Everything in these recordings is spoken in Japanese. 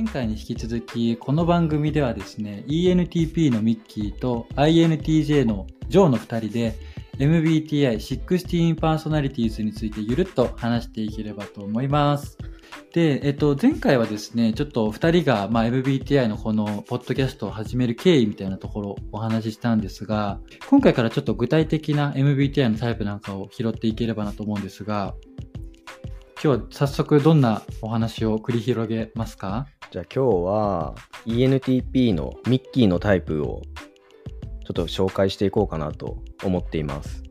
前回に引き続きこの番組ではですね ENTP のミッキーと INTJ のジョーの2人で MBTI16 パーソナリティーズについてゆるっと話していければと思います。で、えっと、前回はですねちょっと2人が、まあ、MBTI のこのポッドキャストを始める経緯みたいなところをお話ししたんですが今回からちょっと具体的な MBTI のタイプなんかを拾っていければなと思うんですが今日は早速どんなお話を繰り広げますか？じゃあ今日は ENTP のミッキーのタイプをちょっと紹介していこうかなと思っています。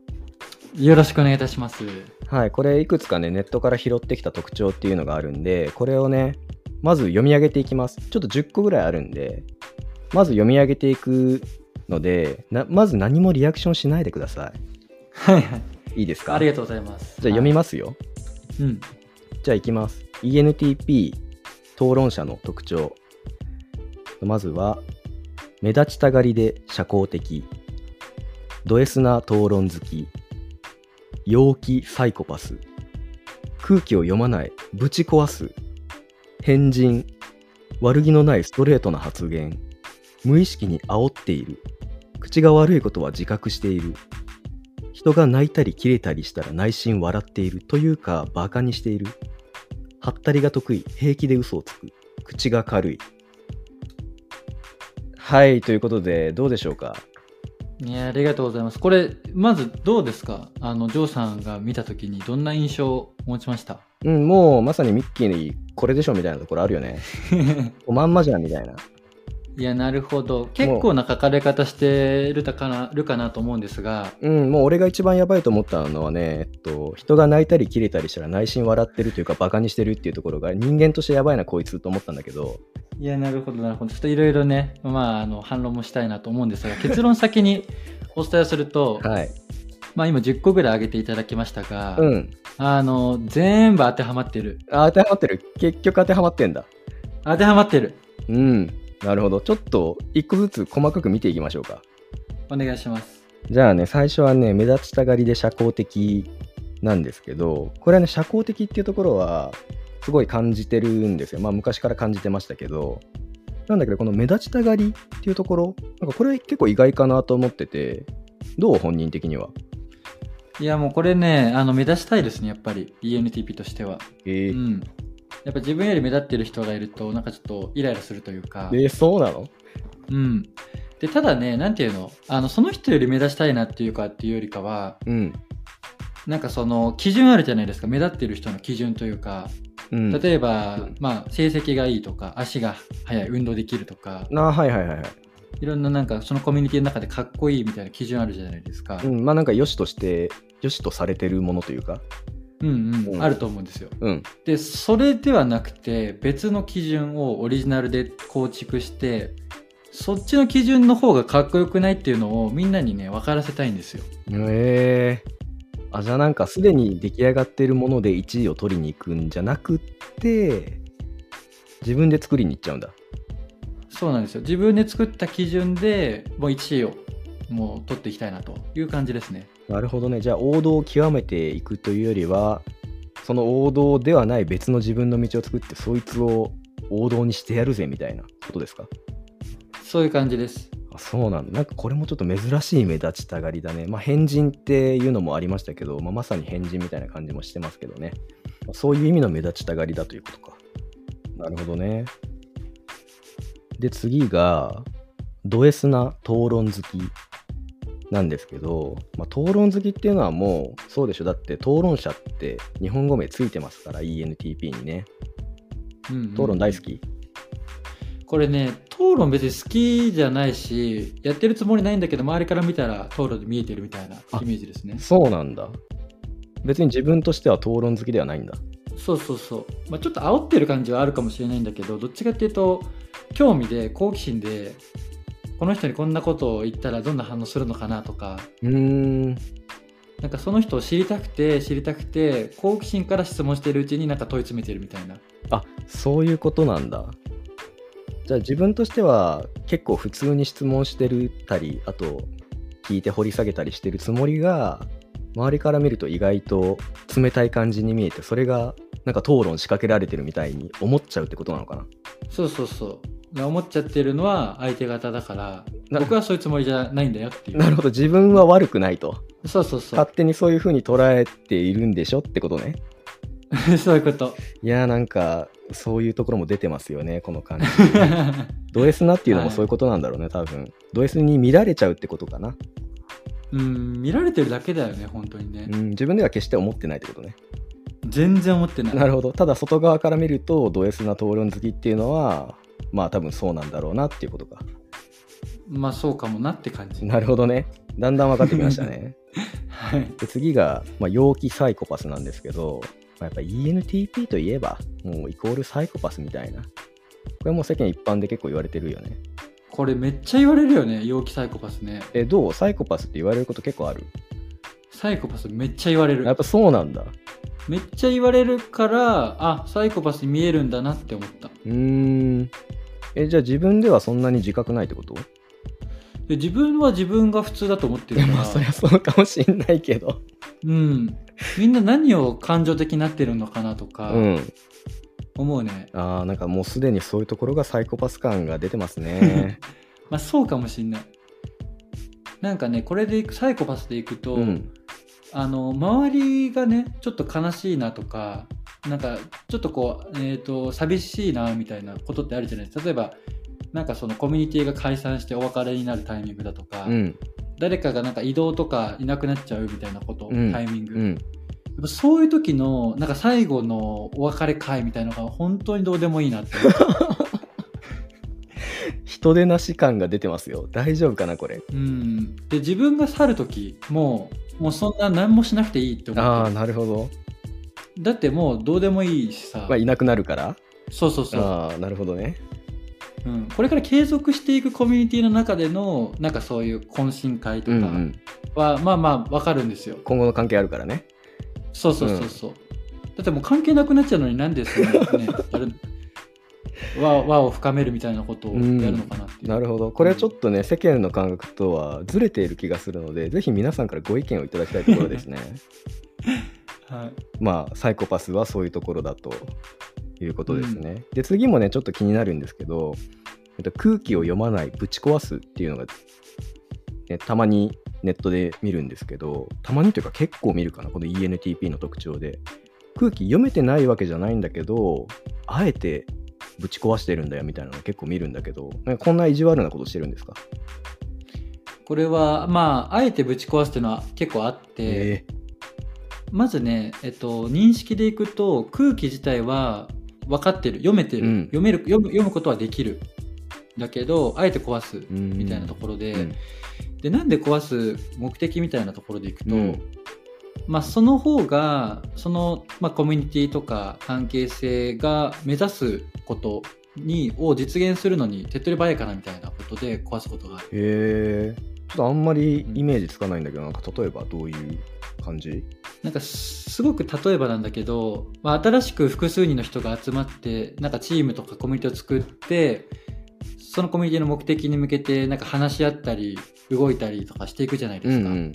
よろしくお願いいたします。はい、これいくつかね、ネットから拾ってきた特徴っていうのがあるんで、これをね、まず読み上げていきます。ちょっと10個ぐらいあるんで、まず読み上げていくので、なまず何もリアクションしないでくださはいはい。い。いいですか？ありがとうございます。じゃあ読みまますよ。す。うん。じゃあいきます。ENTP 討論者の特徴。まずは、目立ちたがりで社交的。ド S な討論好き。陽気サイコパス。空気を読まない。ぶち壊す。変人。悪気のないストレートな発言。無意識に煽っている。口が悪いことは自覚している。人が泣いたり切れたりしたら内心笑っているというかバカにしている。はったりが得意、平気で嘘をつく。口が軽い。はい、ということで、どうでしょうか？いや、ありがとうございます。これ、まずどうですか？あの、ジョーさんが見たときにどんな印象を持ちました？うん、もうまさにミッキーにこれでしょみたいなところあるよね。まんまじゃんみたいな。いや、なるほど。結構な書かれ方してるかなるかなと思うんですが、うん、もう俺が一番やばいと思ったのはね、えっと、人が泣いたり切れたりしたら内心笑ってるというかバカにしてるっていうところが人間としてやばいなこいつと思ったんだけど、いや、なるほど、なるほど。ちょっといろいろね、まあ、あの、反論もしたいなと思うんですが、結論先にお伝えすると、はい。まあ、今10個ぐらい挙げていただきましたが、うん。あの、全部当てはまってる。あ当てはまってる。結局当てはまってんだ。当てはまってる。うん。なるほど。ちょっと一個ずつ細かく見ていきましょうか。お願いします。じゃあね、最初はね、目立ちたがりで社交的なんですけど、これはね、社交的っていうところは、すごい感じてるんですよ。まあ、昔から感じてましたけど、なんだけど、この目立ちたがりっていうところ、なんかこれ結構意外かなと思ってて、どう本人的には？いや、もうこれね、あの、目立ちたいですね、やっぱり。ENTP としては。えーうん。やっぱ自分より目立ってる人がいると、なんかちょっとイライラするというかえ。ーそうなの？うん。で、ただね、なんていうの、あの、その人より目立ちたいなっていうかっていうよりかは、うん。なんかその、基準あるじゃないですか。目立ってる人の基準というか、うん、例えば、うんまあ、成績がいいとか、足が速い、運動できるとか、あはいはいはいはい。いろんななんかそのコミュニティの中でかっこいいみたいな基準あるじゃないですか。うん、まあなんか良しとして、良しとされてるものというか。うんうん、うんあると思うんですよ。うん。で、それではなくて、別の基準をオリジナルで構築して、そっちの基準の方がかっこよくないっていうのをみんなにね、分からせたいんですよ。ええあ、じゃあなんかすでに出来上がってるもので1位を取りに行くんじゃなくって、自分で作りに行っちゃうんだ。そうなんですよ。自分で作った基準でもう1位をもう取っていきたいなという感じですね。なるほどね。じゃあ王道を極めていくというよりは、その王道ではない別の自分の道を作って、そいつを王道にしてやるぜみたいなことですか？そういう感じです。あそうなんだ。なんかこれもちょっと珍しい目立ちたがりだね。まあ変人っていうのもありましたけど、まあ、まさに変人みたいな感じもしてますけどね。まあそういう意味の目立ちたがりだということか。なるほどね。で、次が、ド S な討論好きなんですけど、まあ、討論好きっていうのはもうそうでしょ。だって討論者って日本語名ついてますから、ENTP にね。うんうん討論大好き。これね、討論別に好きじゃないし、やってるつもりないんだけど、周りから見たら討論で見えてるみたいなイメージですね。そうなんだ。別に自分としては討論好きではないんだ。そうそうそう。まあ、ちょっと煽ってる感じはあるかもしれないんだけど、どっちかっていうと、興味で、好奇心で、この人にこんなことを言ったらどんな反応するのかなとか、うーん。なんかその人を知りたくて、知りたくて、好奇心から質問してるうちになんか問い詰めてるみたいな。あそういうことなんだ。じゃあ自分としては結構普通に質問してるたり、あと聞いて掘り下げたりしてるつもりが、周りから見ると意外と冷たい感じに見えて、それがなんか討論仕掛けられてるみたいに思っちゃうってことなのかな。そうそうそうで思っちゃってるのは相手方だからな僕はそういうつもりじゃないんだよっていう。なるほど。自分は悪くないと。そうそうそう。勝手にそういう風に捉えているんでしょってことね。そういうこと。いやーなんかそういうところも出てますよねこの感じ ド S なっていうのもそういうことなんだろうね、多分。ド S に見られちゃうってことかな、うん見られてるだけだよね本当にね、うん、自分では決して思ってないってことね。全然思ってない。なるほど。ただ外側から見るとド S な討論好きっていうのはまあ多分そうなんだろうなっていうことか。まあそうかもなって感じ。なるほどね。だんだん分かってきましたね。はい。で次が、まあ、陽気サイコパスなんですけど、まあ、やっぱ ENTP といえばもうイコールサイコパスみたいな。これもう世間一般で結構言われてるよね。これめっちゃ言われるよね陽気サイコパスね。えどう？サイコパスって言われること結構ある？サイコパスめっちゃ言われる。やっぱそうなんだ。めっちゃ言われるからあサイコパスに見えるんだなって思った。うーん。えじゃあ自分ではそんなに自覚ないってこと？で自分は自分が普通だと思ってるから。まあそりゃそうかもしんないけど。うん。みんな何を感情的になってるのかなとかうん。思うね、あーなんかもうすでにそういうところがサイコパス感が出てますね。まあそうかもしんない。なんかねこれでいくサイコパスでいくと、うんあの周りがねちょっと悲しいなとかなんかちょっとこう、えー、と寂しいなみたいなことってあるじゃないですか。例えばなんかそのコミュニティが解散してお別れになるタイミングだとか、うん。誰かがなんか移動とかいなくなっちゃうみたいなこと、うん。タイミング、うん。ぱそういう時のなんか最後のお別れ会みたいなのが本当にどうでもいいなって 人でなし感が出てますよ。大丈夫かなこれ。うん、で自分が去る時もうもうそんな何もしなくていいって思ああってなるほど、るだってもうどうでもいいしさ、まあ、いなくなるから。そうそうそう。ああなるほどね。うん、これから継続していくコミュニティの中でのなんかそういう懇親会とかうんうん。は、まあまあわかるんですよ。今後の関係あるからね。そうそうそうそう、だってもう関係なくなっちゃうのになんでそんなね やる 輪輪を深めるみたいなことをやるのかなっていう、なるほど。これはちょっとね世間の感覚とはずれている気がするのでぜひ皆さんからご意見をいただきたいところですね。はい、まあサイコパスはそういうところだということですね、で次もねちょっと気になるんですけど、えっと、空気を読まないぶち壊すっていうのが、ね、たまにネットで見るんですけどたまにというか結構見るかなこの ENTP の特徴で。空気読めてないわけじゃないんだけどあえてぶち壊してるんだよみたいなの結構見るんだけどこんな意地悪なことしてるんですか？これはまああえてぶち壊すっていうのは結構あって、え。まずね、えっと、認識でいくと空気自体は分かってる読めてる、うん。読める読む読むことはできる。だけどあえて壊すうん。みたいなところで、うん。でなんで壊す目的みたいなところでいくと、うんまあ、その方がその、まあ、コミュニティとか関係性が目指すことにを実現するのに手っ取り早いかなみたいなことで壊すことがある。へえちょっとあんまりイメージつかないんだけど、なんか例えばどういう感じ？なんかすすごく例えばなんだけど、まあ、新しく複数人の人が集まってなんかチームとかコミュニティを作ってそのコミュニティの目的に向けてなんか話し合ったり動いたりとかしていくじゃないですか。うん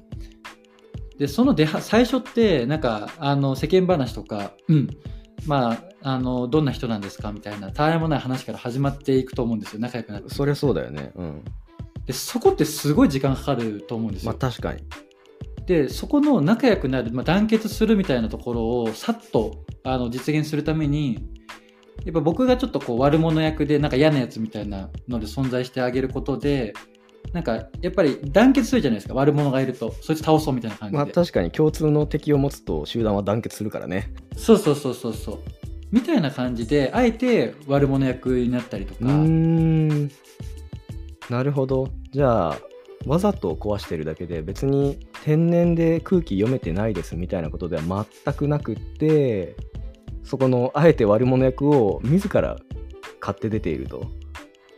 でその出は最初ってなんかあの世間話とか、うん、まああのどんな人なんですかみたいなたわいもない話から始まっていくと思うんですよ。仲良くなって。そりゃそうだよね。うん。でそこってすごい時間かかると思うんですよ、まあ確かに。でそこの仲良くなる、まあ、団結するみたいなところをさっとあの実現するためにやっぱ僕がちょっとこう悪者役でなんか嫌なやつみたいなので存在してあげることでなんかやっぱり団結するじゃないですか。悪者がいると。そいつ倒そうみたいな感じで、まあ確かに共通の敵を持つと集団は団結するからね。そうそうそうそうそう。みたいな感じであえて悪者役になったりとか、うーん。なるほど。じゃあわざと壊してるだけで別に天然で空気読めてないですみたいなことでは全くなくってそこのあえて悪者役を自ら買って出ていると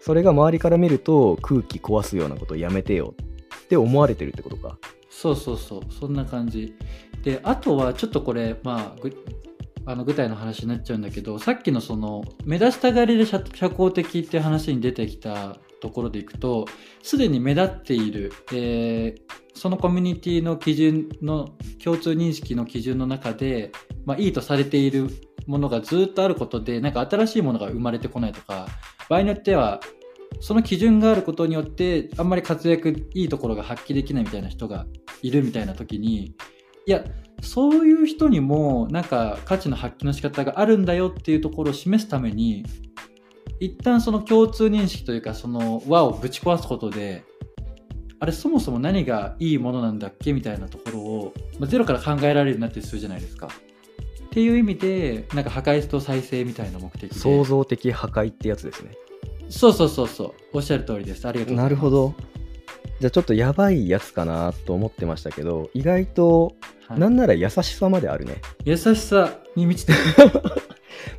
それが周りから見ると空気壊すようなことやめてよって思われてるってことか。そうそうそう。そんな感じ。であとはちょっとこれまああの具体の話になっちゃうんだけどさっきのその目立ちたがりで社交的って話に出てきたところでいくとすでに目立っている、えーそのコミュニティの基準の共通認識の基準の中で、まあ、いいとされているものがずっとあることでなんか新しいものが生まれてこないとか場合によってはその基準があることによってあんまり活躍いいところが発揮できないみたいな人がいるみたいな時にいやそういう人にもなんか価値の発揮の仕方があるんだよっていうところを示すために一旦その共通認識というかその輪をぶち壊すことであれそもそも何がいいものなんだっけみたいなところを、まあ、ゼロから考えられるようになってするじゃないですか。っていう意味でなんか破壊と再生みたいな目的で創造的破壊ってやつですね。そうそうそうそうおっしゃる通りですありがとうございますなるほど。じゃあちょっとやばいやつかなと思ってましたけど、意外と、はいなんなら優しさまであるね。優しさに満ちてる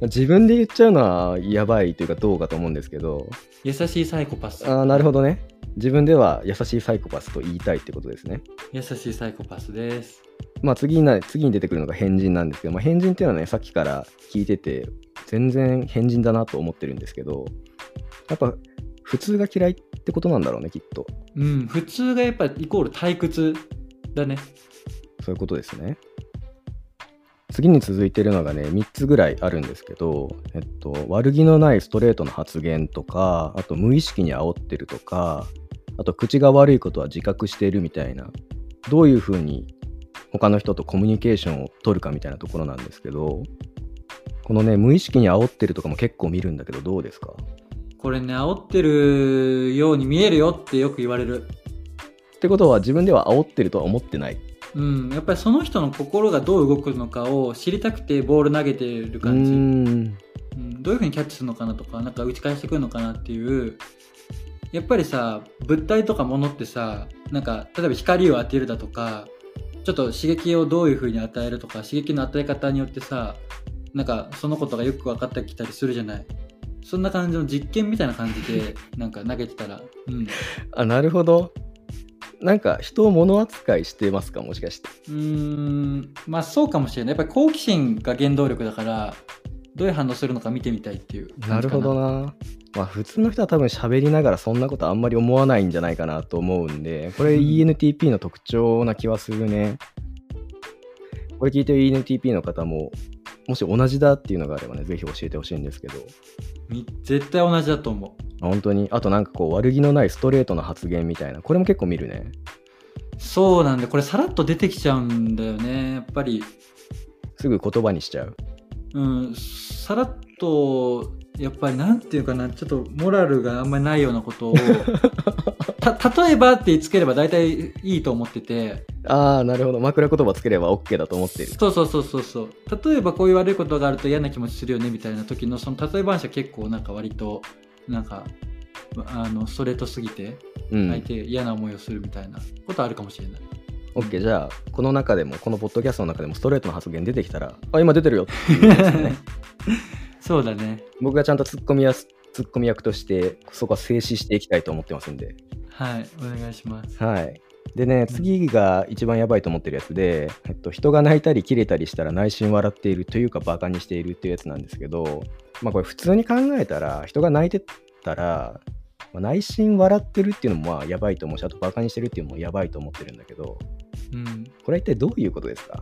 自分で言っちゃうのはやばいというかどうかと思うんですけど、優しいサイコパスあーなるほどね。自分では優しいサイコパスと言いたいってことですね。優しいサイコパスですまあ次にな次に出てくるのが変人なんですけど、まあ、変人っていうのはね、さっきから聞いてて、全然変人だなと思ってるんですけど、やっぱ普通が嫌いってことなんだろうね、きっと。うん普通がやっぱイコール退屈だねそういうことですね。次に続いてるのがね、3つぐらいあるんですけど、えっと、悪気のないストレートの発言とか、あと無意識に煽ってるとか、あと口が悪いことは自覚しているみたいな、どういうふうに他の人とコミュニケーションを取るかみたいなところなんですけど、このね、無意識に煽ってるとかも結構見るんだけど、どうですか？これね煽ってるように見えるよってよく言われる。ってことは自分では煽ってるとは思ってない。うん。やっぱりその人の心がどう動くのかを知りたくてボール投げてる感じ。ん。うん、どういうふうにキャッチするのかなとかなんか打ち返してくるのかなっていう。やっぱりさ物体とか物ってさなんか例えば光を当てるだとかちょっと刺激をどういうふうに与えるとか刺激の与え方によってさなんかそのことがよく分かってきたりするじゃないそんな感じの実験みたいな感じで なんか投げてたらうんあ、なるほど。なんか人を物扱いしてますかもしかして。うーんまあそうかもしれないやっぱり好奇心が原動力だからどういう反応するのか見てみたいっていうなるほどなな。まあ普通の人は多分喋りながらそんなことあんまり思わないんじゃないかなと思うんで、これうん ENTP の特徴な気はするね。これ聞いてる ENTP の方も、もし同じだっていうのがあればね、ぜひ教えてほしいんですけど、み絶対同じだと思う。あ本当に、あとなんかこう悪気のないストレートな発言みたいな、これも結構見るね。そうなんでこれさらっと出てきちゃうんだよね。やっぱり。すぐ言葉にしちゃう。うん。さらっとやっぱりなんていうかな。ちょっとモラルがあんまりないようなことを た例えばってつければ大体いいと思っててああ、なるほど。枕言葉つければ OK だと思ってる。そうそうそうそうそう例えばこういう悪いことがあると嫌な気持ちするよねみたいな時のその例え話は結構なんか割となんかあのストレートすぎてうん。相手嫌な思いをするみたいなことあるかもしれない、OK、じゃあ、この中でも、このポッドキャストの中でもストレートの発言出てきたら、あ、今出てるよっていうね。そうだね僕がちゃんとツッコミやツッコミ役として、そこは静止していきたいと思ってますんで。はいお願いします。はい。でね、次が一番やばいと思ってるやつで、えっと、人が泣いたり切れたりしたら内心笑っているというかバカにしているっていうやつなんですけど、まあこれ普通に考えたら、人が泣いてたら、まあ内心笑ってるっていうのもまあやばいと思うし、あとバカにしてるっていうのもやばいと思ってるんだけど、うん。これは一体どういうことですか？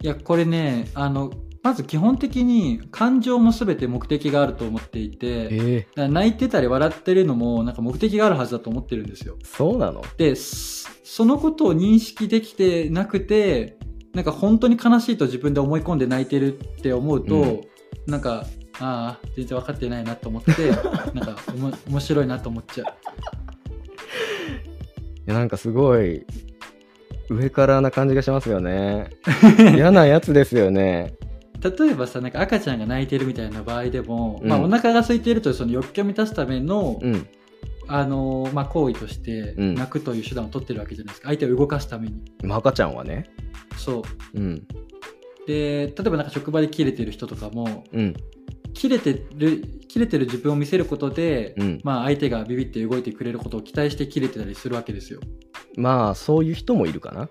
いやこれねあのまず基本的に感情も全て目的があると思っていて、えだから泣いてたり笑ってるのもなんか目的があるはずだと思ってるんですよ。そうなの？でそそのことを認識できてなくてなんか本当に悲しいと自分で思い込んで泣いてるって思うと、うんなんかああ全然分かってないなと思って なんかおも面白いなと思っちゃう。いやなんかすごい上からな感じがしますよね。嫌なやつですよね。例えばさなんか赤ちゃんが泣いてるみたいな場合でも、うんまあ、お腹が空いているとその欲求を満たすための、うん。あのまあ、行為としてうん泣くという手段を取ってるわけじゃないですか相手を動かすためにまあ赤ちゃんはね。そううん。で例えばなんか職場で切れてる人とかもうん。切れてる切れてる自分を見せることで、うん。まあ、相手がビビって動いてくれることを期待して切れてたりするわけですよ、まあそういう人もいるかな。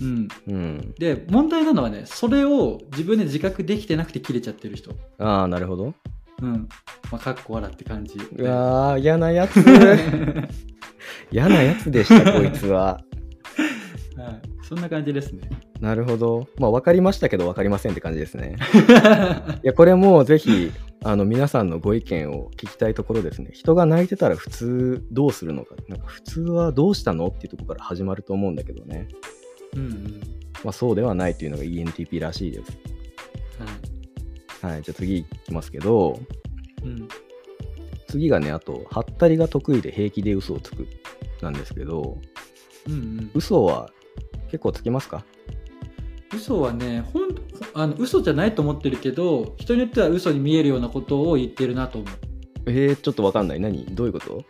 うん、うん。で問題なのはねそれを自分で自覚できてなくて切れちゃってる人ああ、なるほど。うんまあかっこ笑って感じうわー、嫌なやつ。嫌なやつでした、こいつは。はいそんな感じですね。なるほど。まあ分かりましたけど分かりませんって感じですね。いやこれもぜひあの皆さんのご意見を聞きたいところですね。人が泣いてたら普通どうするのか。なんか普通はどうしたのっていうところから始まると思うんだけどね。うんうん。まあそうではないというのが ENTP らしいです。はい。はい。じゃあ次いきますけど、うん。次がね、あと、はったりが得意で平気で嘘をつくなんですけど、うんうん。嘘は結構つきますか？嘘はね、ほんあの嘘じゃないと思ってるけど、人によっては嘘に見えるようなことを言ってるなと思う。えー、ちょっとわかんない。何？どういうこと？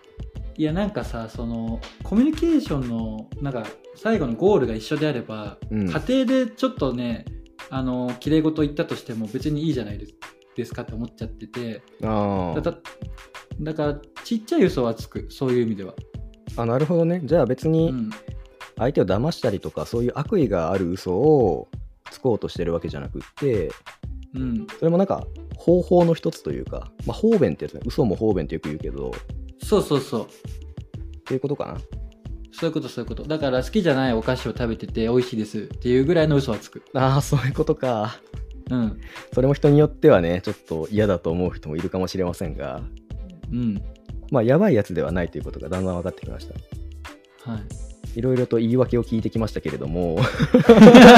いやなんかさそのコミュニケーションのなんか最後のゴールが一緒であれば、うん家庭でちょっとねあの綺麗事言ったとしても別にいいじゃないですかって思っちゃっててあだだからちっちゃい嘘はつくそういう意味では、あ。あ、なるほどね。じゃあ別うにん、相手を騙したりとか、そういう悪意がある嘘をつこうとしてるわけじゃなくって、うん、それもなんか方法の一つというか、まあ、方便ってやつね。嘘も方便ってよく言うけど、っそうそうそう。ていうことかな。そういうことそういうこと。だから好きじゃないお菓子を食べてて美味しいです。っていうぐらいの嘘はつく。ああ、そういうことか。うん。それも人によってはね、ちょっと嫌だと思う人もいるかもしれませんが、うん。まあ、やばいやつではないということがだんだん分かってきました。はい。いろいろと言い訳を聞いてきましたけれども、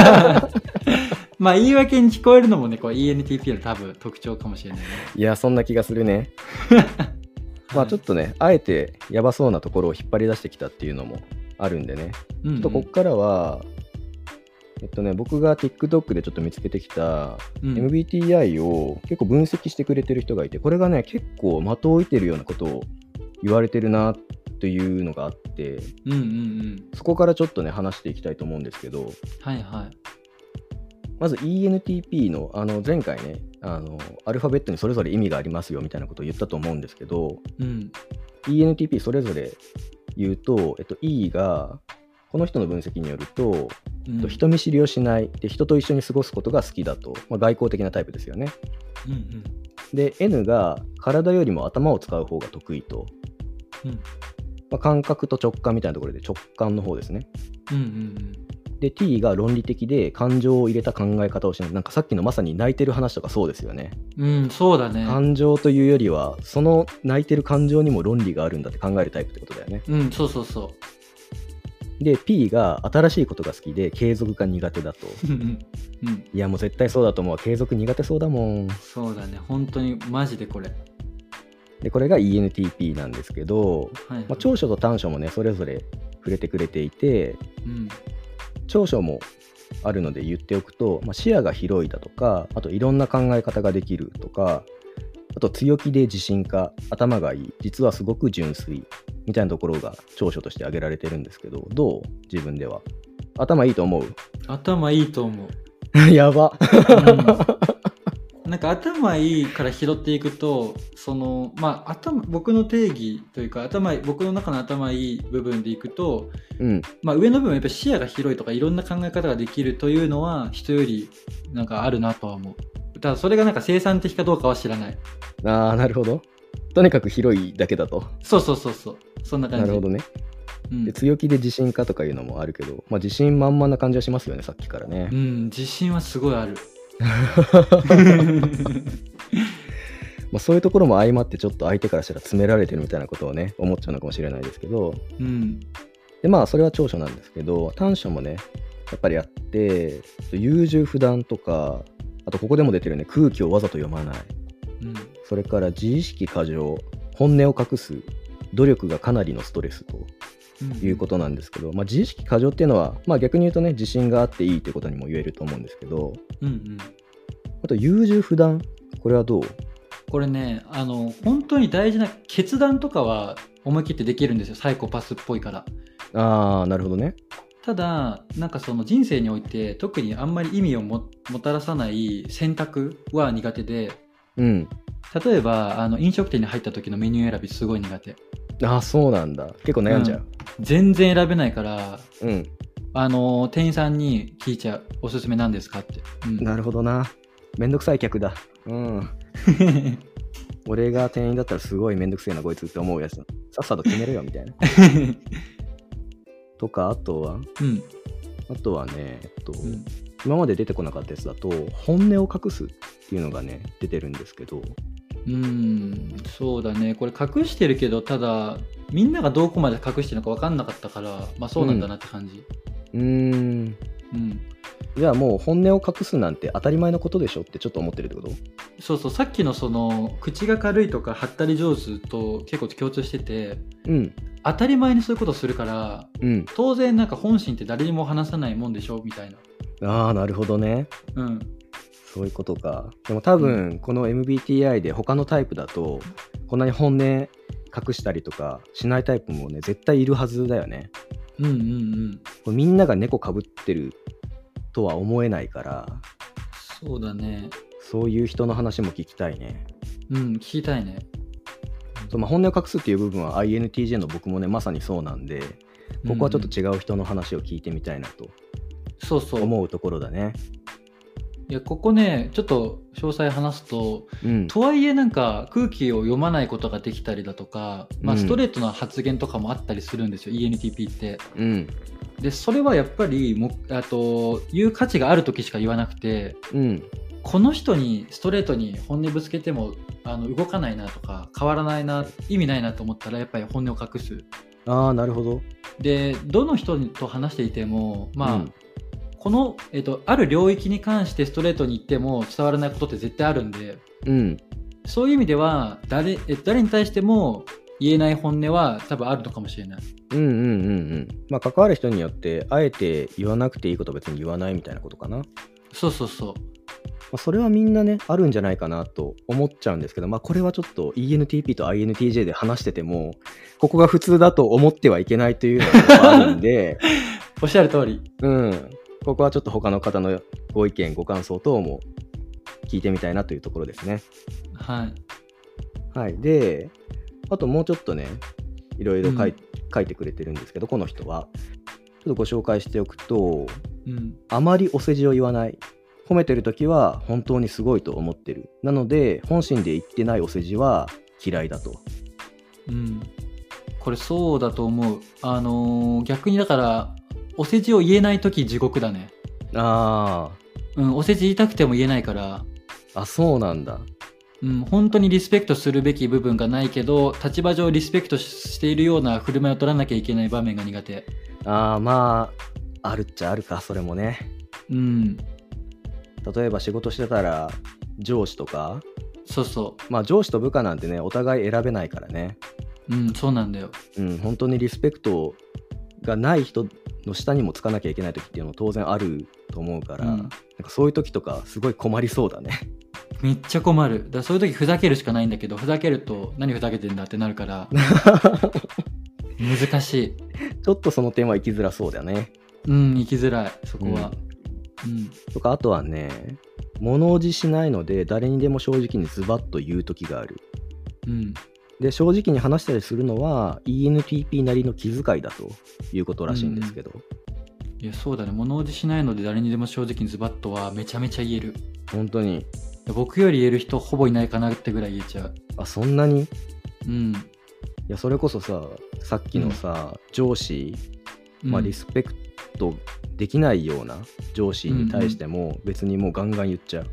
まあ言い訳に聞こえるのもねこれ ENTP の多分特徴かもしれないね。いや、そんな気がするね。まあちょっとね、あえてやばそうなところを引っ張り出してきたっていうのもあるんでね、ちょちょっとこっからは、えっとね、僕が TikTok でちょっと見つけてきたうん。MBTI を結構分析してくれてる人がいて、これがね、結構的を置いてるようなことを言われてるなというのがあって、うんうんうん。そこからちょっとね、話していきたいと思うんですけど、はいはいまず ENTP のあの前回ねあの、アルファベットにそれぞれ意味がありますよみたいなことを言ったと思うんですけど、うん。ENTP それぞれ言うと、えっと、E が、この人の分析によると、うんえっと人見知りをしないで、人と一緒に過ごすことが好きだと、まあ、外交的なタイプですよね。うんうんで、N が体よりも頭を使う方が得意と、うんまあ、感覚と直感みたいなところで直感の方ですね。うんうんで、T が論理的で感情を入れた考え方をしない。なんかさっきのまさに泣いてる話とかそうですよね。うんうんそうだね感情というよりは、その泣いてる感情にも論理があるんだって考えるタイプってことだよね。うんそうそうそで、P が新しいことが好きで継続が苦手だと。う うんいや、もう絶対そうだと思うわ。継続苦手そうだもん。そうだね本当にマジでこれで、これが ENTP なんですけど、はいまあ、長所と短所もね、それぞれ触れてくれていて、うん長所もあるので言っておくと、まあ、視野が広いだとか、あといろんな考え方ができるとか、あと強気で自信家、頭がいい、実はすごく純粋みたいなところが長所として挙げられてるんですけど、どう自分では？頭いいと思う？頭いいと思う やば。うん、なんか頭いいから拾っていくとそのまあ頭僕の定義というか頭僕の中の頭いい部分でいくと、うん。まあ、上の部分やっぱり視野が広いとかいろんな考え方ができるというのは人よりなんかあるなとは思うただそれがなんか生産的かどうかは知らないああ、なるほど。とにかく広いだけだと。そうそうそうそうそんな感じなるほどね。うんで強気で自信家とかいうのもあるけど、まあ、自信満々な感じはしますよね、さっきからねう。ん、自信はすごいある まあ、そういうところも相まってちょっと相手からしたら詰められてるみたいなことをね思っちゃうのかもしれないですけど。うん。でまあそれは長所なんですけど短所もねやっぱりあって優柔不断とかあとここでも出てるね空気をわざと読まない。うん。それから自意識過剰本音を隠す努力がかなりのストレスということなんですけど、まあ、自意識過剰っていうのは、まあ、逆に言うとね自信があっていいってことにも言えると思うんですけどうんうん。あと優柔不断。これはどう？これねあの本当に大事な決断とかは思い切ってできるんですよ。サイコパスっぽいから。ああなるほどね。ただなんかその人生において特にあんまり意味をももたらさない選択は苦手で。うん。例えばあの飲食店に入った時のメニュー選びすごい苦手ああそうなんだ結構悩んじゃう全然選べないからうんあの店員さんに聞いちゃうおすすめなんですかって、うんなるほどな。めんどくさい客だ。うん。俺が店員だったらすごいめんどくせえな、こいつって思うやつだ。さっさと決めろよ、みたいな。とか、あとは、うんあとはね、えっと、うん今まで出てこなかったやつだと、本音を隠すっていうのがね、出てるんですけど、うーんそうだね。これ隠してるけどただみんながどこまで隠してるのか分かんなかったからまあそうなんだなって感じ。うーん、うん、じゃあもう本音を隠すなんて当たり前のことでしょってちょっと思ってるってこと？そうそう。さっきのその口が軽いとかはったり上手と結構共通しててうん、当たり前にそういうことするからうん。当然なんか本心って誰にも話さないもんでしょみたいな。ああ、なるほどね。うんそういうことか。でも多分、この MBTI で他のタイプだと、こんなに本音隠したりとかしないタイプもね、絶対いるはずだよね。うんうんうんこれみんなが猫かぶってるとは思えないから、そうだねそういう人の話も聞きたいね。うん聞きたいねそうまあ、本音を隠すっていう部分は INTJ の僕もね、まさにそうなんで、ここはちょっと違う人の話を聞いてみたいなとそうそう思うところだね。いやここねちょっと詳細話すとうん。とはいえなんか空気を読まないことができたりだとか、まあ、うんストレートな発言とかもあったりするんですよ、ENTP って。うん。でそれはやっぱりもあと言う価値がある時しか言わなくてうん。この人にストレートに本音ぶつけてもあの動かないなとか変わらないな意味ないなと思ったらやっぱり本音を隠す。ああ、なるほど。でどの人と話していてもまあ、うんこの、えっと、ある領域に関してストレートに言っても伝わらないことって絶対あるんでうん。そういう意味では誰え誰に対しても言えない本音は多分あるのかもしれない。うんうんうんうん。まあ、関わる人によって、あえて言わなくていいことは別に言わないみたいなことかな。まそうそうそう。あ、それはみんなね、あるんじゃないかなと思っちゃうんですけど、まあ、これはちょっと ENTP と INTJ で話してても、ここが普通だと思ってはいけないというのがあるんで、おっしゃる通り。うん。ここはちょっと他の方のご意見、ご感想等も聞いてみたいなというところですね。はい。はい。で、あともうちょっとね、いろいろ書い,、書いてくれてるんですけど、この人は。ちょっとご紹介しておくと、うん。あまりお世辞を言わない。褒めてるときは本当にすごいと思ってる。なので、本心で言ってないお世辞は嫌いだと。うん。これそうだと思う。あのー逆にだから、お世辞を言えないとき地獄だね。あうん、お世辞言いたくても言えないから、あ、あ、そうなんだ。うん、本当にリスペクトするべき部分がないけど、立場上リスペクトししているような振る舞いを取らなきゃいけない場面が苦手。ああ、まあ、あるっちゃあるか、それもね。うん。例えば仕事してたら、上司とか、そうそまあ上司と部下なんてね、お互い選べないからね。う。うん、そうなんだよ。うん、本当にリスペクトがない人の下にもつかなきゃいけない時っていうのも当然あると思うから、うんなんかそういう時とかすごい困りそうだね。めっちゃ困る。だからそういう時ふざけるしかないんだけど、ふざけると何ふざけてんだってなるから、難しい。ちょっとその点は生きづらそうだね。うん、生きづらい、そこは。うん。とかあとはね、物おじしないので誰にでも正直にズバッと言う時がある。うん。で、正直に話したりするのは ENTP なりの気遣いだということらしいんですけど、いや、そうだね。物おじしないので誰にでも正直にズバッとはめちゃめちゃ言える。本当に、僕より言える人ほぼいないかなってぐらい言えちゃう。あ、そんなに？いうん。や、それこそさ、さっきのさ、上司、まあ、リススペクトできないような上司に対しても別にもうガンガン言っちゃう。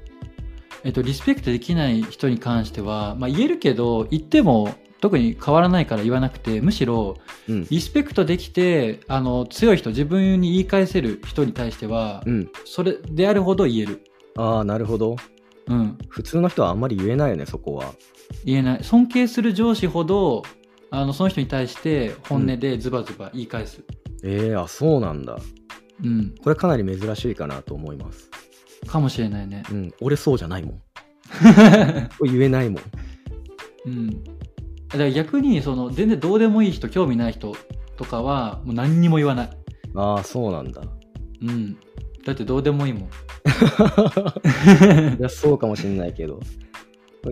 えっと、リスペクトできない人に関しては、まあ、言えるけど、言っても特に変わらないから言わなくて、むしろ、うん。リスペクトできて、あの、強い人、自分に言い返せる人に対しては、うん。それであるほど言える。ああ、なるほど。うん。普通の人はあんまり言えないよね、そこは。言えない。尊敬する上司ほど、あの、その人に対して本音でズバズバ言い返す。ええあ、そうなんだ。うん。これかなり珍しいかなと思います。かもしれないね。うん。俺そうじゃないもん。言えないもん。うん。だから逆に、その、全然どうでもいい人、興味ない人とかは、もう何にも言わない。ああ、そうなんだ。うん。だってどうでもいいもん。いや、そうかもしんないけど。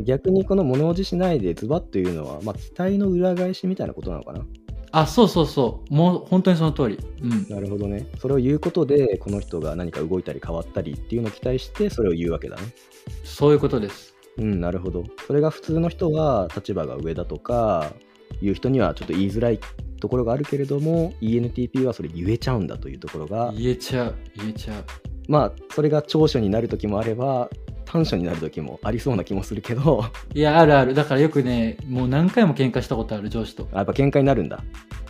逆にこの物おじしないでズバッというのは、まあ、期待の裏返しみたいなことなのかな。あ、そうそうそう。もう本当にその通り。うん。なるほどね。それを言うことで、この人が何か動いたり変わったりっていうのを期待して、それを言うわけだね。そういうことです。うん、なるほど。それが普通の人は立場が上だとか、いう人にはちょっと言いづらいところがあるけれども ENTP はそれ言えちゃうんだというところが言えちゃう言えちゃうまあそれが長所になる時もあれば短所になる時もありそうな気もするけど。いやあるある。だからよくねもう何回も喧嘩したことある上司とやっぱ喧嘩になるんだ。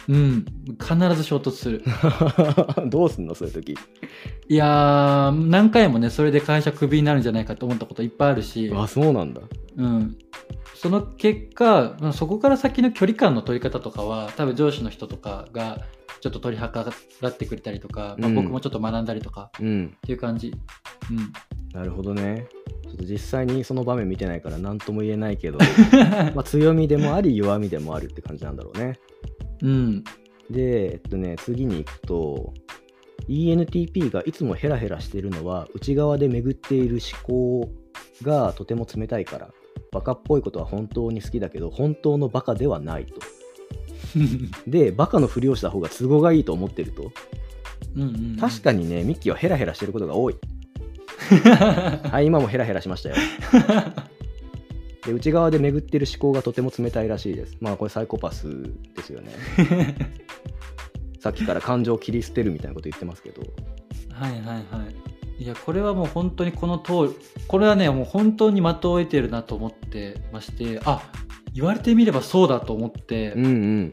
うん。必ず衝突する。どうすんのそういう時。いやー何回もねそれで会社クビになるんじゃないかと思ったこといっぱいあるし。あそうなんだ。うん、その結果、まあそこから先の距離感の取り方とかは多分上司の人とかがちょっと取り計らってくれたりとか、まあ、うん。僕もちょっと学んだりとかうん。っていう感じ、なるほどね。ちょっと実際にその場面見てないから何とも言えないけどうん まあ強みでもあり弱みでもあるって感じなんだろうね。うん。でえっとね次に行くと ENTP がいつもヘラヘラしているのは内側で巡っている思考がとても冷たいからバカっぽいことは本当に好きだけど本当のバカではないと。でバカのふりをした方が都合がいいと思ってると。うんうんうん。確かにねミッキーはヘラヘラしてることが多い はい今もヘラヘラしましたよ。で内側で巡ってる思考がとても冷たいらしいです。まあこれサイコパスですよね。さっきから感情を切り捨てるみたいなこと言ってますけど。はいはいはい。いやこれはもう本当にこの通りこれはねもう本当に的を得てるなと思ってましてあ言われてみればそうだと思って、うんうん。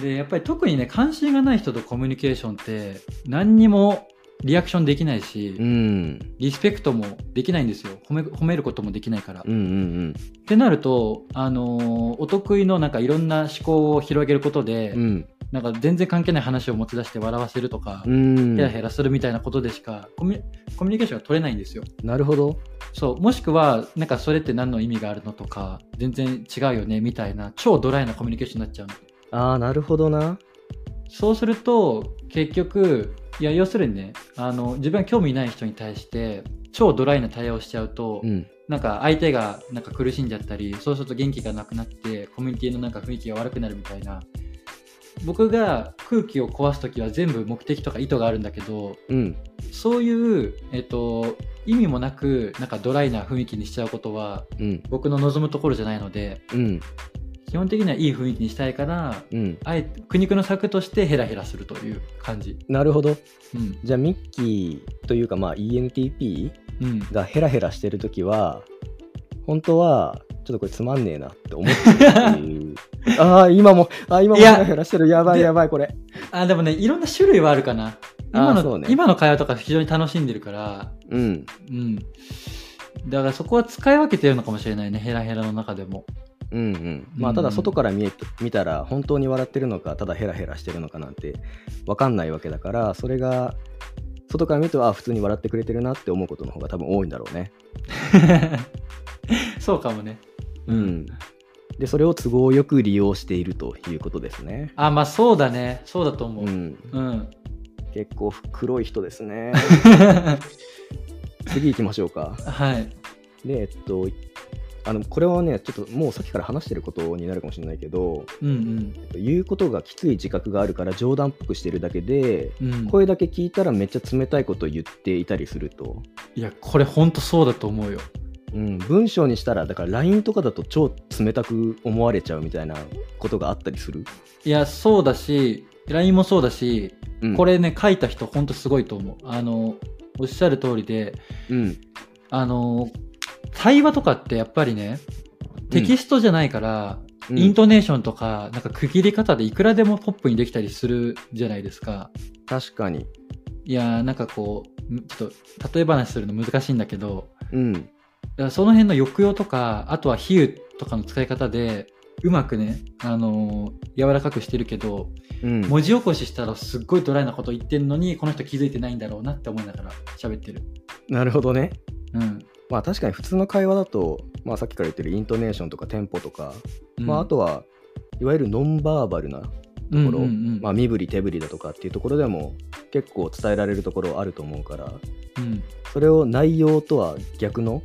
でやっぱり特にね関心がない人とコミュニケーションって何にもリアクションできないし、うん。リスペクトもできないんですよ。褒め褒めることもできないから、うんうんってなると、あのーお得意のなんかいろんな思考を広げることで、うん。うんなんか全然関係ない話を持ち出して笑わせるとか、うん。ヘラヘラするみたいなことでしかコミュコミュニケーションが取れないんですよ。なるほど。そう。もしくはなんかそれって何の意味があるのとか全然違うよねみたいな超ドライなコミュニケーションになっちゃうの。ああなるほどな。そうすると結局いや要するにねあの自分が興味ない人に対して超ドライな対応しちゃうと、うん。なんか相手がなんか苦しんじゃったりそうすると元気がなくなってコミュニティのなんか雰囲気が悪くなるみたいな。僕が空気を壊す時は全部目的とか意図があるんだけどうん。そういう、えっと、意味もなくなんかドライな雰囲気にしちゃうことはうん。僕の望むところじゃないのでうん基本的にはいい雰囲気にしたいからうん。あえて苦肉の策としてヘラヘラするという感じ。なるほど。うん。じゃあミッキーというかまあ ENTP うん、がヘラヘラしてるときは本当はちょっとこれつまんねえなって思ってるっていう。ああ今もあ今もヘラヘラしてる。やばいでやばいこれ。あでもねいろんな種類はあるかな。今のね。今の会話とか非常に楽しんでるから。うん。うん。だからそこは使い分けてるのかもしれないね、ヘラヘラの中でも。うんうんまうんあただ外から見え見たら本当に笑ってるのかただヘラヘラしてるのかなんて分かんないわけだからそれが外から見るとあ普通に笑ってくれてるなって思うことの方が多分多いんだろうね そうかもね。うんでそれを都合よく利用しているということですねあ、まあそうだね。そうだと思う。ううん。ん結構黒い人ですね 次行きましょうかはい。でえっとあのこれはねちょっともうさっきから話してることになるかもしれないけどうん言うことがきつい自覚があるから冗談っぽくしてるだけでうん。うん、声だけ聞いたらめっちゃ冷たいことを言っていたりすると、いや、これほんとそうだと思うよ。うん、文章にしたらだから LINE とかだと超冷たく思われちゃうみたいなことがあったりする、いや、そうだし、LINE もそうだし、うん、これね、書いた人ほんとすごいと思う。あの、おっしゃる通りで、うんあの、対話とかってやっぱりね、テキストじゃないから、うんイントネーションとか、なんか区切り方でいくらでもポップにできたりするじゃないですか。確かにいやーなんかこう、んちょっと例え話するの難しいんだけど、うんだからその辺の抑揚とか、あとは比喩とかの使い方で、うまくね、あのー柔らかくしてるけど、うん文字起こししたらすっごいドライなこと言ってんのに、この人気づいてないんだろうなって思いながら喋ってる。なるほどねうん。まあ確かに普通の会話だと、まあ、さっきから言ってるイントネーションとかテンポとか、まあ、あとはいわゆるノンバーバルなところ、うんうんうんまあ、身振り手振りだとかっていうところでも結構伝えられるところあると思うからうん。それを内容とは逆の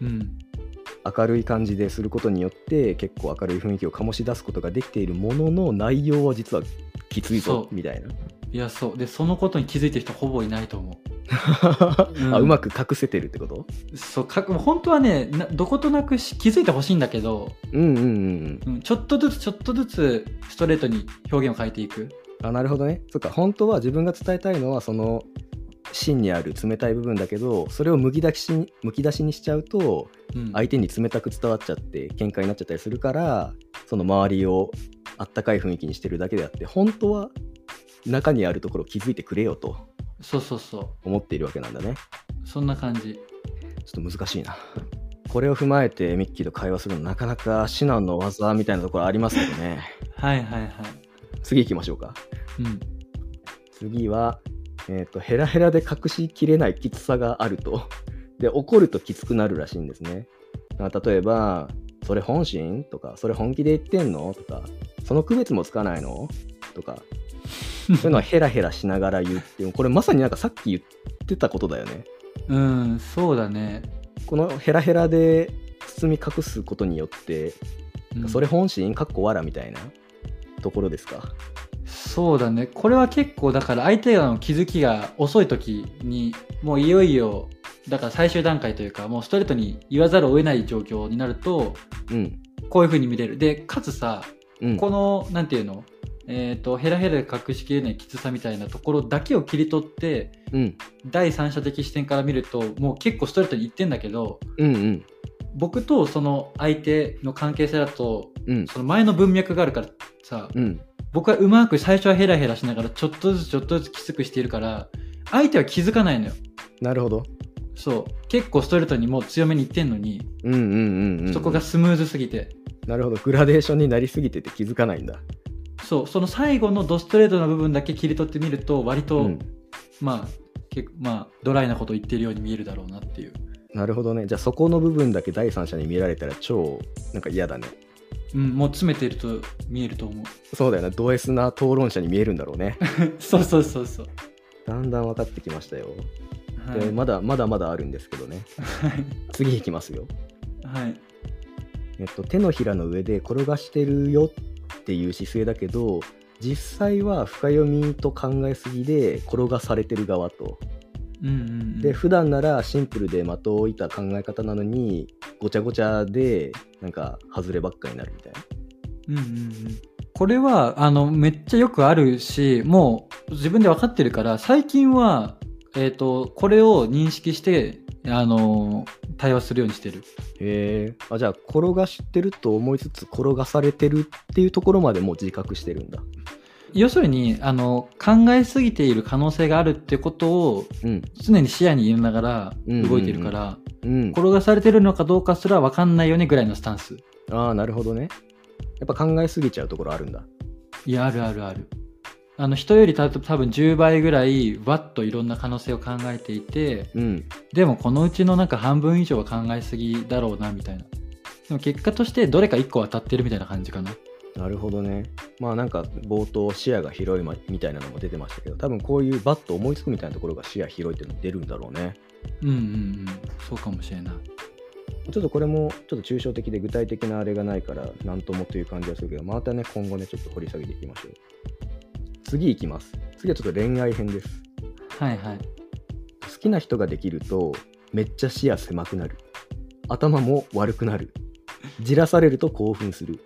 うん。明るい感じですることによって結構明るい雰囲気を醸し出すことができているものの内容は実はきついぞみたいないやそう。でそのことに気づいてる人ほぼいないと思う。んあうまく隠せてるってこと？うそうか本当はねなどことなくし気づいてほしいんだけど、うんうんうんうん。うん、ちょっとずつちょっとずつストレートに表現を変えていく。あなるほどね。そっか本当は自分が伝えたいのはその芯にある冷たい部分だけどそれをむき出しにむき出しにしちゃうとうん。相手に冷たく伝わっちゃって喧嘩になっちゃったりするからその周りをあったかい雰囲気にしてるだけであって本当は中にあるところを気づいてくれよと。そうそうそ思っているわけなんだね。うそんな感じ。ちょっと難しいな。これを踏まえてミッキーと会話するのなかなか至難の技みたいなところありますけどね。はいはいはい。次行きましょうか。うん。次は、えー、とヘラヘラで隠しきれないきつさがあると。で怒るときつくなるらしいんですね。あ例えば「それ本心?」とか「それ本気で言ってんの?」とか「その区別もつかないの?」とかそういうのはヘラヘラしながら言ってもこれまさになんかさっき言ってたことだよね。うんそうだね、このヘラヘラで包み隠すことによって、うん。それ本心かっこわらみたいなところですか？そうだね。これは結構だから相手の気づきが遅い時にもういよいよだから最終段階というかもうストレートに言わざるを得ない状況になるとうん。こういう風に見れる。でかつさうん。このなんていうの？えっ、とヘラヘラで隠しきれないきつさみたいなところだけを切り取ってうん。第三者的視点から見るともう結構ストレートに言ってんだけどうんうん。僕とその相手の関係性だとうん。その前の文脈があるからさうん。僕はうまく最初はヘラヘラしながらちょっとずつちょっとずつきつくしているから相手は気づかないのよ。なるほど。そう。結構ストレートにもう強めに言ってんのに、うんうんうんうん。そこがスムーズすぎて。なるほど。グラデーションになりすぎてて気づかないんだそうその最後のドストレートな部分だけ切り取ってみると割と、うん。まあ結構まあドライなこと言ってるように見えるだろうなっていう、なるほどね。じゃあそこの部分だけ第三者に見られたら超なんか嫌だね。うん、もう詰めてると見えると思う。そうだよなド S な討論者に見えるんだろうね。そうそうそうそう、だんだん分かってきましたよ。はい。でまだまだまだあるんですけどね。次いきますよ。はい。えっと、手のひらの上で転がしてるよっていう姿勢だけど実際は深読みと考えすぎで転がされてる側と。うんうんうん。で普段ならシンプルで的を置いた考え方なのにごちゃごちゃでなんか外ればっかになるみたいな。うんうんうん。これはあのめっちゃよくあるしもう自分で分かってるから最近は、えー、とこれを認識してあの対話するようにしてる。へえあじゃあ転がしてると思いつつ転がされてるっていうところまでもう自覚してるんだ。要するにあの考えすぎている可能性があるってことをうん。常に視野に入れながらうん。動いてるから、うん。転がされてるのかどうかすら分かんないよねぐらいのスタンス。ああなるほどね。やっぱ考えすぎちゃうところあるんだ。いやあるあるあるあの人よりた多分10倍ぐらいわっといろんな可能性を考えていてうんでもこのうちのなんか半分以上は考えすぎだろうなみたいなでも結果としてどれか1個当たってるみたいな感じかななるほどね。まあなんか冒頭視野が広いまみたいなのも出てましたけど、多分こういうバッと思いつくみたいなところが視野広いっていうの出るんだろうね。うんうんうんそうかもしれないちょっとこれもちょっと抽象的で具体的なあれがないから何ともという感じはするけど、またね、今後ね、ちょっと掘り下げていきましょう。次いきます。次はちょっと恋愛編です。はいはい好きな人ができるとめっちゃ視野狭くなる。頭も悪くなる。じらされると興奮する。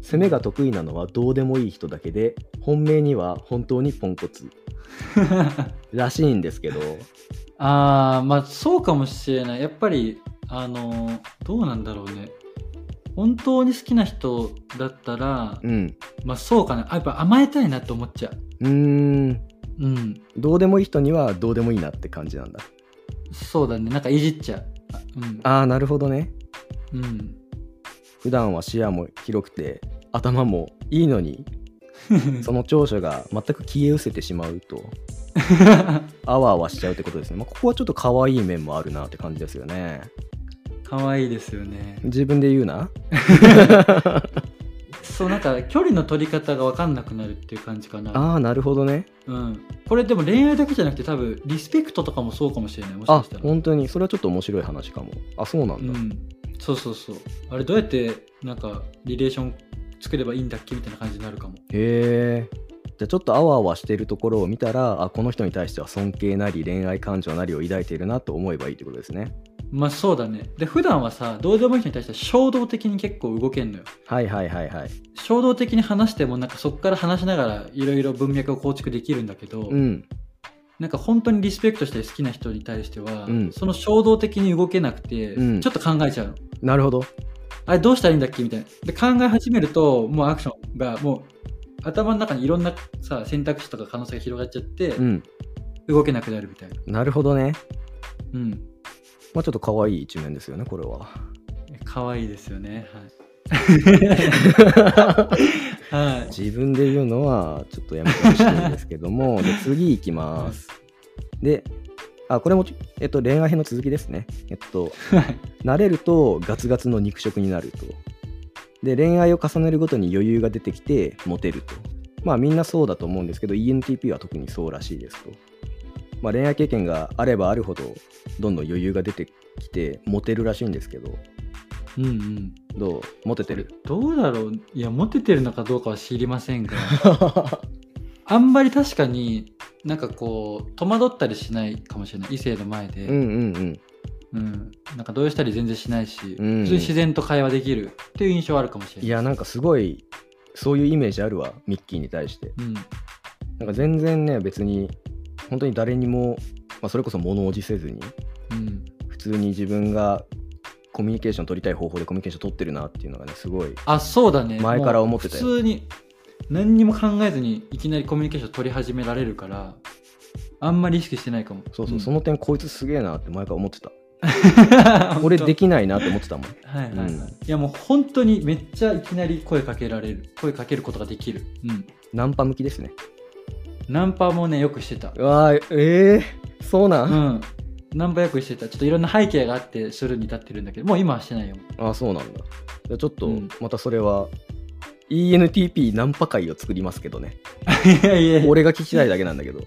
攻めが得意なのはどうでもいい人だけで、本命には本当にポンコツ。らしいんですけど、あーまあそうかもしれないやっぱりあのーどうなんだろうね本当に好きな人だったら、うん。まあそうかなあやっぱ甘えたいなって思っちゃうーん。ううんどうでもいい人にはどうでもいいなって感じなんだ。そうだねなんかいじっちゃうあうんああ、なるほどね。うん普段は視野も広くて、頭もいいのに、その長所が全く消え失せてしまうと、あわあわしちゃうってことですね。まあ、ここはちょっと可愛い面もあるなって感じですよね。可愛いですよね自分で言うな？そうなんか距離の取り方が分かんなくなるっていう感じかなああ、なるほどね。うんこれでも恋愛だけじゃなくて多分リスペクトとかもそうかもしれないもしかあした、ら本当に。それはちょっと面白い話かも。あ、そうなんだ。うんそうそうそうあれどうやってなんかリレーション作ればいいんだっけみたいな感じになるかもへえ。じゃあちょっとあわあわしてるところを見たらあこの人に対しては尊敬なり恋愛感情なりを抱いているなと思えばいいってことですねまあそうだね。で普段はさどうでもいい人に対しては衝動的に結構動けんのよ。はいはいはいはい。衝動的に話してもなんかそこから話しながらいろいろ文脈を構築できるんだけど、うん。なんか本当にリスペクトして好きな人に対しては、うん。その衝動的に動けなくて、うん。ちょっと考えちゃうの。なるほど。あれどうしたらいいんだっけみたいな。で考え始めるともうアクションがもう頭の中にいろんなさ選択肢とか可能性が広がっちゃって、うん。動けなくなるみたいな。なるほどね。うんまあちょっと可愛い一面ですよねこれは。可愛いですよね。はい、はい、自分で言うのはちょっとやめてほしいんですけども で次いきます。であこれも、えっと、恋愛編の続きですね。えっと慣れるとガツガツの肉食になると。で恋愛を重ねるごとに余裕が出てきてモテると。まあみんなそうだと思うんですけど ENTP は特にそうらしいですとまあ恋愛経験があればあるほどどんどん余裕が出てきてモテるらしいんですけど。うんうん。どうモテてる？どうだろう？いやモテてるのかどうかは知りませんが。あんまり確かになんかこう戸惑ったりしないかもしれない。異性の前で、うんうんうん。うん。なんか動揺したり全然しないし、うん。普通に自然と会話できるっていう印象はあるかもしれない。いやなんかすごいそういうイメージあるわミッキーに対して。うん。なんか全然ね別に本当に誰にも、まあ、それこそ物おじせずにうん、普通に自分がコミュニケーション取りたい方法でコミュニケーション取ってるなっていうのがねすごいあそうだね。前から思ってた普通に何にも考えずにいきなりコミュニケーション取り始められるからあんまり意識してないかも。そうそう、ん。その点こいつすげえなって前から思ってた。俺できないなって思ってたもん。はいはいはい、うん。いやもう本当にめっちゃいきなり声かけられる声かけることができる。うん。ナンパ向きですねナンパもねよくしてた。うわーえー、そうな、うん。んナンパよくしてた。ちょっといろんな背景があってするに至ってるんだけどもう今はしてないよ。あそうなんだ。じゃあちょっとうん。またそれは、ENTP ナンパ会を作りますけどね。いやいや俺が聞きたいだけなんだけど。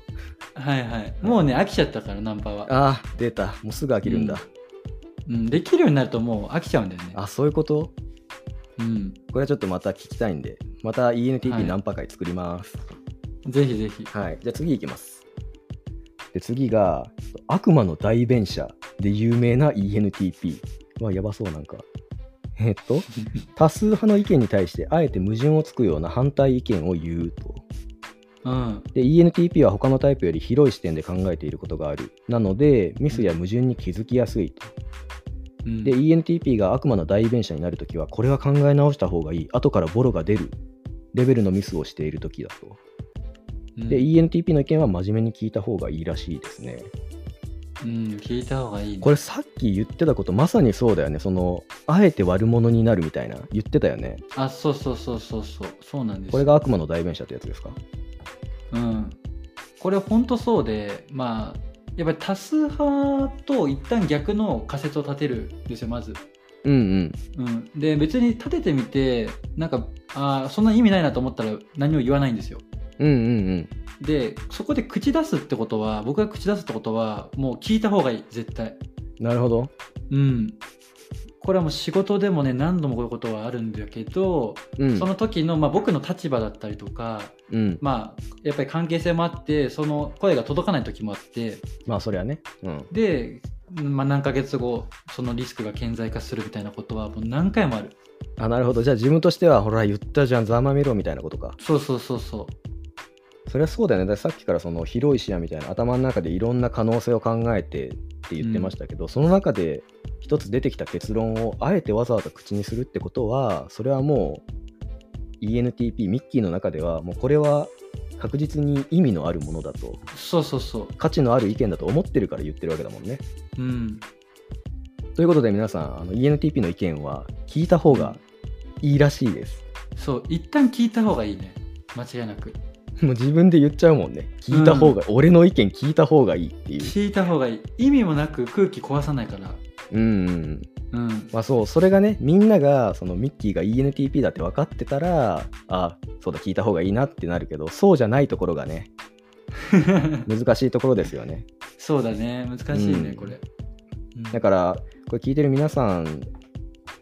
はいはい。もうね飽きちゃったからナンパは、あー出た。もうすぐ飽きるんだ、うん、できるようになるともう飽きちゃうんだよね。あそういうこと？うん。これはちょっとまた聞きたいんでまたはい。ENTP ナンパ会作りますぜひぜひ。はい、じゃあ次いきます。で次が悪魔の代弁者で有名な ENTP はやばそうなんか。えっと 多数派の意見に対してあえて矛盾をつくような反対意見を言うと。うん。で ENTP は他のタイプより広い視点で考えていることがある。なのでミスや矛盾に気づきやすいと。うん。で ENTP が悪魔の代弁者になるときはこれは考え直した方がいい。後からボロが出るレベルのミスをしているときだと。うんで ENTP の意見は真面目に聞いた方がいいらしいですね。うん、聞いた方がいいね。これさっき言ってたことまさにそうだよね。そのあえて悪者になるみたいな言ってたよね。あそうそうそうそうそう。そうなんですよ。これが悪魔の代弁者ってやつですか？うん。これ本当そうでまあやっぱり多数派と一旦逆の仮説を立てるんですよまず、うんうん。うん、で別に立ててみてなんかあーそんな意味ないなと思ったら何も言わないんですようんうんうん。でそこで口出すってことは僕が口出すってことはもう聞いた方がいい絶対。なるほど。うん。これはもう仕事でもね何度もこういうことはあるんだけど、うん。その時の、まあ、僕の立場だったりとかうん。まあやっぱり関係性もあってその声が届かない時もあってまあそりゃね。うん。で、まあ、何ヶ月後そのリスクが顕在化するみたいなことはもう何回もある。あなるほど。じゃあ自分としてはほら言ったじゃんざまみろみたいなことか。そうそうそうそそれはそうだよね。ださっきからその広い視野みたいな頭の中でいろんな可能性を考えてって言ってましたけど、その中で一つ出てきた結論をあえてわざわざ口にするってことはそれはもう ENTP ミッキーの中ではもうこれは確実に意味のあるものだと。うそうそうそう。価値のある意見だと思ってるから言ってるわけだもんね。うん。ということで皆さんあの ENTP の意見は聞いた方がいいらしいです。そう一旦聞いた方がいいね。間違いなくもう自分で言っちゃうもんね。聞いた方が、俺の意見聞いた方がいいっていう。聞いた方がいい意味もなく空気壊さないからうんうん。うんまあそう、それがね、みんながそのミッキーが ENTP だって分かってたら、あ、そうだ、聞いた方がいいなってなるけど、そうじゃないところがね、難しいところですよね。そうだね難しいね、うんこれ、うんだから、これ聞いてる皆さん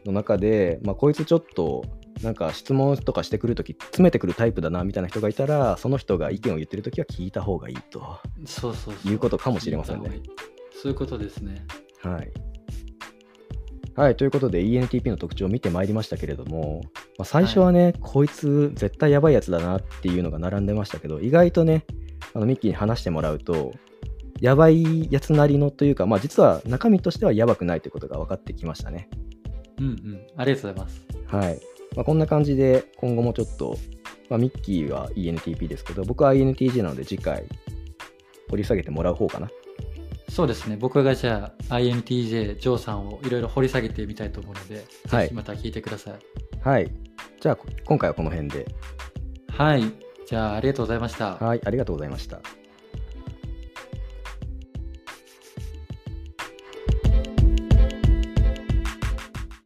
の中で、まあ、こいつちょっとなんか質問とかしてくるとき、詰めてくるタイプだなみたいな人がいたら、その人が意見を言ってるときは聞いた方がいいとそうそう。いうことかもしれませんね。そういうことですね。はい。はい、ということで ENTP の特徴を見てまいりましたけれども、まあ、最初はね、こいつ絶対やばいやつだなっていうのが並んでましたけど、意外とね、あのミッキーに話してもらうと、やばいやつなりのというか、まあ、実は中身としてはやばくないということが分かってきましたね。うんうん。ありがとうございます。はい。まあ、こんな感じで今後もちょっと、まあ、ミッキーは ENTP ですけど、僕は INTJ なので次回掘り下げてもらう方かな。そうですね。僕がじゃあ INTJ ジョーさんをいろいろ掘り下げてみたいと思うので、はいぜひまた聞いてください。はい。じゃあ、こ今回はこの辺で。はい。じゃあありがとうございました。はい、ありがとうございました。